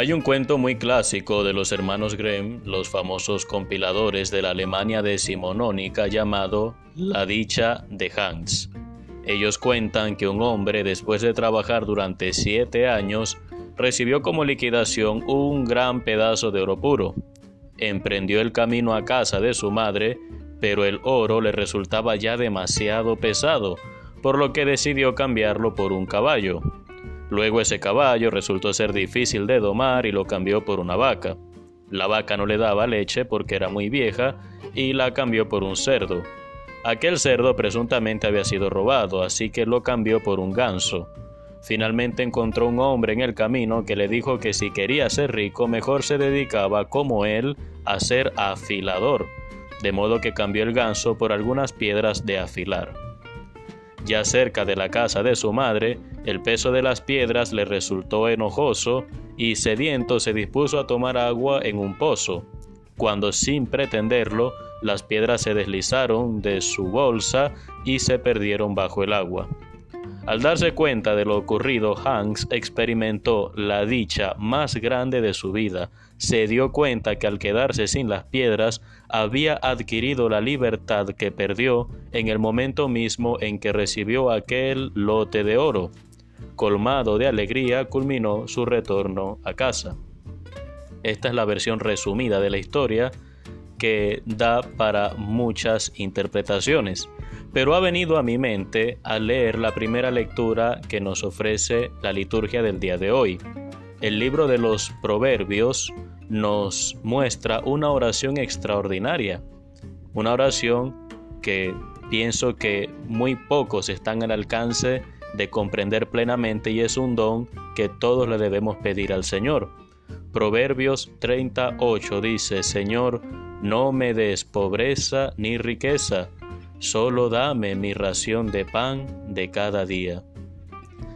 Hay un cuento muy clásico de los hermanos Grimm, los famosos compiladores de la Alemania decimonónica llamado La dicha de Hans. Ellos cuentan que un hombre, después de trabajar durante siete años, recibió como liquidación un gran pedazo de oro puro. Emprendió el camino a casa de su madre, pero el oro le resultaba ya demasiado pesado, por lo que decidió cambiarlo por un caballo. Luego ese caballo resultó ser difícil de domar y lo cambió por una vaca. La vaca no le daba leche porque era muy vieja y la cambió por un cerdo. Aquel cerdo presuntamente había sido robado, así que lo cambió por un ganso. Finalmente encontró un hombre en el camino que le dijo que si quería ser rico mejor se dedicaba como él a ser afilador, de modo que cambió el ganso por algunas piedras de afilar. Ya cerca de la casa de su madre, el peso de las piedras le resultó enojoso y sediento se dispuso a tomar agua en un pozo, cuando sin pretenderlo las piedras se deslizaron de su bolsa y se perdieron bajo el agua. Al darse cuenta de lo ocurrido, Hanks experimentó la dicha más grande de su vida. Se dio cuenta que al quedarse sin las piedras había adquirido la libertad que perdió en el momento mismo en que recibió aquel lote de oro. Colmado de alegría, culminó su retorno a casa. Esta es la versión resumida de la historia que da para muchas interpretaciones pero ha venido a mi mente al leer la primera lectura que nos ofrece la liturgia del día de hoy. El libro de los Proverbios nos muestra una oración extraordinaria, una oración que pienso que muy pocos están al alcance de comprender plenamente y es un don que todos le debemos pedir al Señor. Proverbios 38 dice, Señor, no me des pobreza ni riqueza, solo dame mi ración de pan de cada día.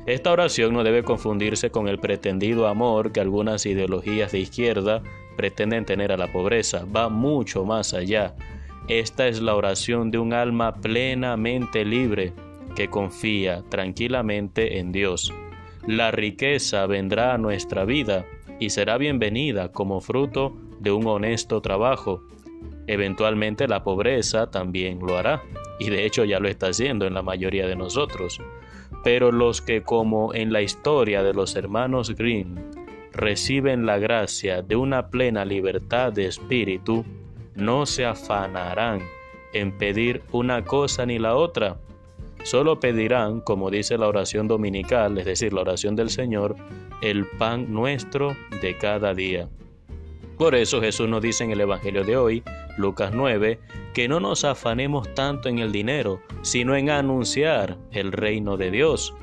Esta oración no debe confundirse con el pretendido amor que algunas ideologías de izquierda pretenden tener a la pobreza. Va mucho más allá. Esta es la oración de un alma plenamente libre que confía tranquilamente en Dios. La riqueza vendrá a nuestra vida y será bienvenida como fruto de un honesto trabajo, Eventualmente la pobreza también lo hará, y de hecho ya lo está haciendo en la mayoría de nosotros. Pero los que como en la historia de los hermanos Grimm reciben la gracia de una plena libertad de espíritu, no se afanarán en pedir una cosa ni la otra. Solo pedirán, como dice la oración dominical, es decir, la oración del Señor, el pan nuestro de cada día. Por eso Jesús nos dice en el Evangelio de hoy, Lucas 9, que no nos afanemos tanto en el dinero, sino en anunciar el reino de Dios.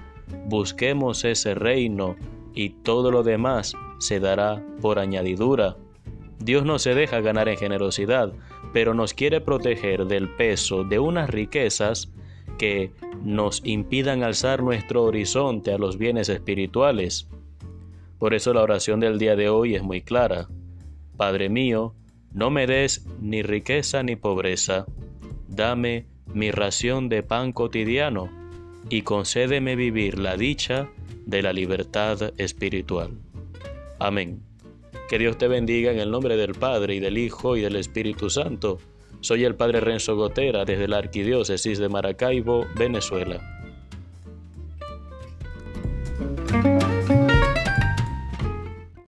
Busquemos ese reino y todo lo demás se dará por añadidura. Dios no se deja ganar en generosidad, pero nos quiere proteger del peso de unas riquezas que nos impidan alzar nuestro horizonte a los bienes espirituales. Por eso la oración del día de hoy es muy clara. Padre mío, no me des ni riqueza ni pobreza, dame mi ración de pan cotidiano y concédeme vivir la dicha de la libertad espiritual. Amén. Que Dios te bendiga en el nombre del Padre y del Hijo y del Espíritu Santo. Soy el Padre Renzo Gotera desde la Arquidiócesis de Maracaibo, Venezuela.